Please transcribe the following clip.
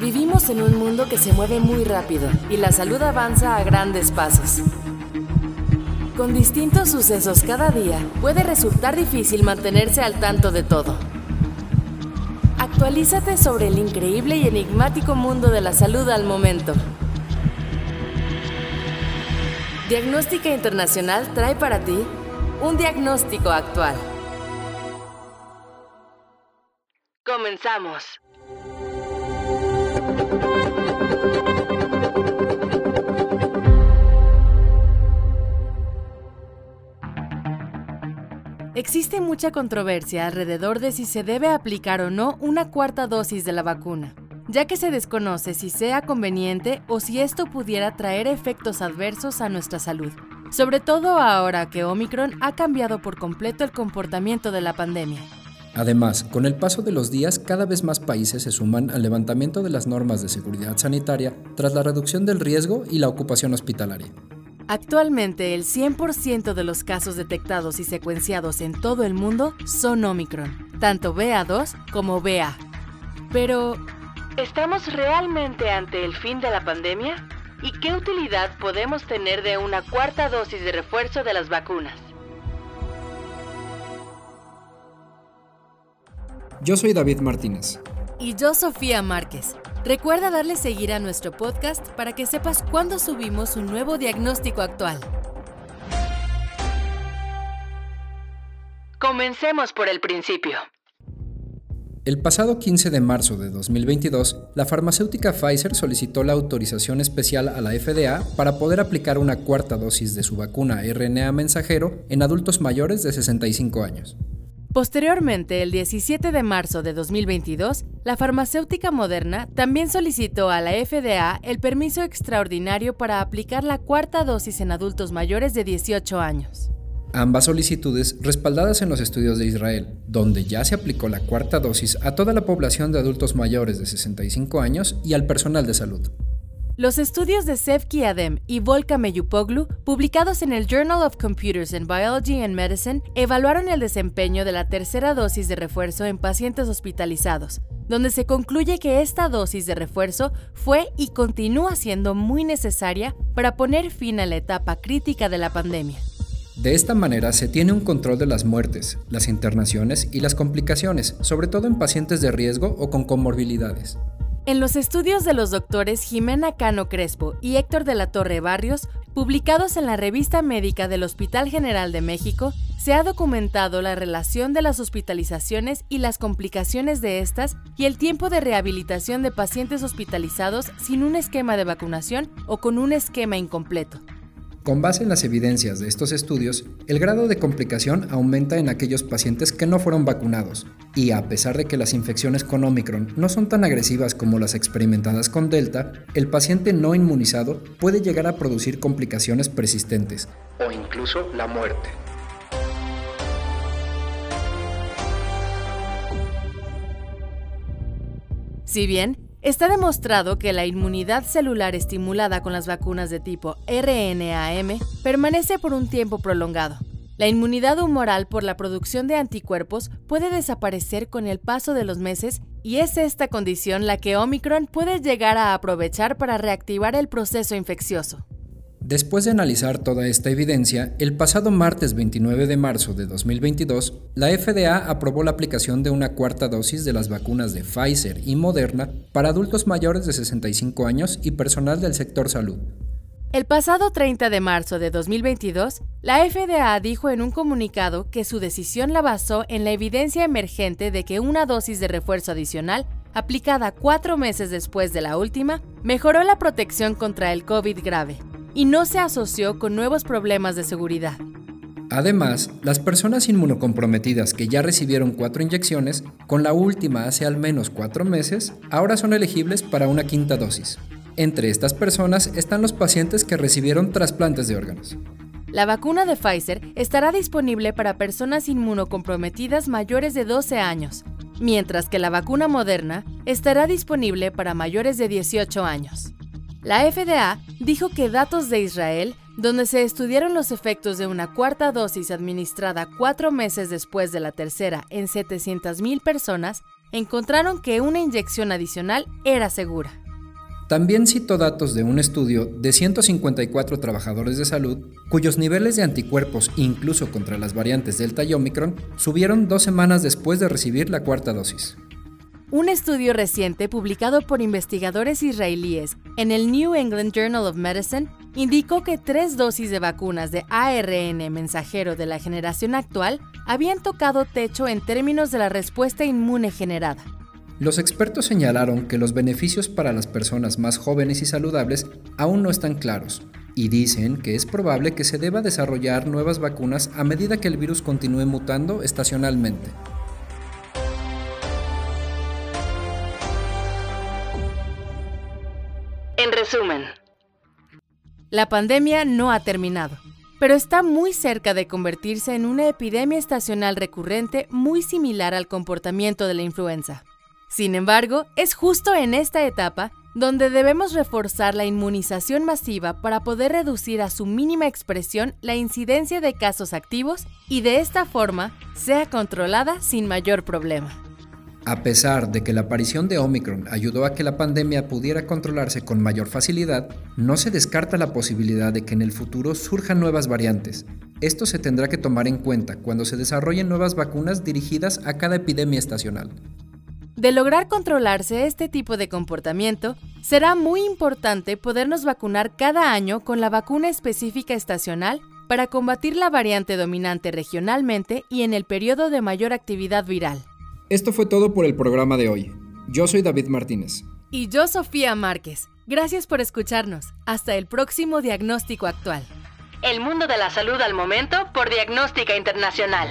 Vivimos en un mundo que se mueve muy rápido y la salud avanza a grandes pasos. Con distintos sucesos cada día, puede resultar difícil mantenerse al tanto de todo. Actualízate sobre el increíble y enigmático mundo de la salud al momento. Diagnóstica Internacional trae para ti un diagnóstico actual. Comenzamos. Existe mucha controversia alrededor de si se debe aplicar o no una cuarta dosis de la vacuna, ya que se desconoce si sea conveniente o si esto pudiera traer efectos adversos a nuestra salud, sobre todo ahora que Omicron ha cambiado por completo el comportamiento de la pandemia. Además, con el paso de los días, cada vez más países se suman al levantamiento de las normas de seguridad sanitaria tras la reducción del riesgo y la ocupación hospitalaria. Actualmente, el 100% de los casos detectados y secuenciados en todo el mundo son Omicron, tanto BA2 como BA. Pero, ¿estamos realmente ante el fin de la pandemia? ¿Y qué utilidad podemos tener de una cuarta dosis de refuerzo de las vacunas? Yo soy David Martínez. Y yo Sofía Márquez. Recuerda darle seguir a nuestro podcast para que sepas cuándo subimos un nuevo diagnóstico actual. Comencemos por el principio. El pasado 15 de marzo de 2022, la farmacéutica Pfizer solicitó la autorización especial a la FDA para poder aplicar una cuarta dosis de su vacuna RNA mensajero en adultos mayores de 65 años. Posteriormente, el 17 de marzo de 2022, la farmacéutica Moderna también solicitó a la FDA el permiso extraordinario para aplicar la cuarta dosis en adultos mayores de 18 años. Ambas solicitudes respaldadas en los estudios de Israel, donde ya se aplicó la cuarta dosis a toda la población de adultos mayores de 65 años y al personal de salud. Los estudios de Sevki Adem y Volka Meyupoglu, publicados en el Journal of Computers in Biology and Medicine, evaluaron el desempeño de la tercera dosis de refuerzo en pacientes hospitalizados, donde se concluye que esta dosis de refuerzo fue y continúa siendo muy necesaria para poner fin a la etapa crítica de la pandemia. De esta manera se tiene un control de las muertes, las internaciones y las complicaciones, sobre todo en pacientes de riesgo o con comorbilidades. En los estudios de los doctores Jimena Cano Crespo y Héctor de la Torre Barrios, publicados en la revista médica del Hospital General de México, se ha documentado la relación de las hospitalizaciones y las complicaciones de estas y el tiempo de rehabilitación de pacientes hospitalizados sin un esquema de vacunación o con un esquema incompleto. Con base en las evidencias de estos estudios, el grado de complicación aumenta en aquellos pacientes que no fueron vacunados, y a pesar de que las infecciones con Omicron no son tan agresivas como las experimentadas con Delta, el paciente no inmunizado puede llegar a producir complicaciones persistentes o incluso la muerte. Si bien Está demostrado que la inmunidad celular estimulada con las vacunas de tipo RNAM permanece por un tiempo prolongado. La inmunidad humoral por la producción de anticuerpos puede desaparecer con el paso de los meses y es esta condición la que Omicron puede llegar a aprovechar para reactivar el proceso infeccioso. Después de analizar toda esta evidencia, el pasado martes 29 de marzo de 2022, la FDA aprobó la aplicación de una cuarta dosis de las vacunas de Pfizer y Moderna para adultos mayores de 65 años y personal del sector salud. El pasado 30 de marzo de 2022, la FDA dijo en un comunicado que su decisión la basó en la evidencia emergente de que una dosis de refuerzo adicional, aplicada cuatro meses después de la última, mejoró la protección contra el COVID grave y no se asoció con nuevos problemas de seguridad. Además, las personas inmunocomprometidas que ya recibieron cuatro inyecciones, con la última hace al menos cuatro meses, ahora son elegibles para una quinta dosis. Entre estas personas están los pacientes que recibieron trasplantes de órganos. La vacuna de Pfizer estará disponible para personas inmunocomprometidas mayores de 12 años, mientras que la vacuna moderna estará disponible para mayores de 18 años. La FDA dijo que datos de Israel, donde se estudiaron los efectos de una cuarta dosis administrada cuatro meses después de la tercera en 700.000 personas, encontraron que una inyección adicional era segura. También citó datos de un estudio de 154 trabajadores de salud cuyos niveles de anticuerpos, incluso contra las variantes Delta y Omicron, subieron dos semanas después de recibir la cuarta dosis. Un estudio reciente publicado por investigadores israelíes en el New England Journal of Medicine indicó que tres dosis de vacunas de ARN mensajero de la generación actual habían tocado techo en términos de la respuesta inmune generada. Los expertos señalaron que los beneficios para las personas más jóvenes y saludables aún no están claros y dicen que es probable que se deba desarrollar nuevas vacunas a medida que el virus continúe mutando estacionalmente. Resumen, la pandemia no ha terminado, pero está muy cerca de convertirse en una epidemia estacional recurrente muy similar al comportamiento de la influenza. Sin embargo, es justo en esta etapa donde debemos reforzar la inmunización masiva para poder reducir a su mínima expresión la incidencia de casos activos y de esta forma sea controlada sin mayor problema. A pesar de que la aparición de Omicron ayudó a que la pandemia pudiera controlarse con mayor facilidad, no se descarta la posibilidad de que en el futuro surjan nuevas variantes. Esto se tendrá que tomar en cuenta cuando se desarrollen nuevas vacunas dirigidas a cada epidemia estacional. De lograr controlarse este tipo de comportamiento, será muy importante podernos vacunar cada año con la vacuna específica estacional para combatir la variante dominante regionalmente y en el periodo de mayor actividad viral. Esto fue todo por el programa de hoy. Yo soy David Martínez. Y yo Sofía Márquez. Gracias por escucharnos. Hasta el próximo diagnóstico actual. El mundo de la salud al momento por Diagnóstica Internacional.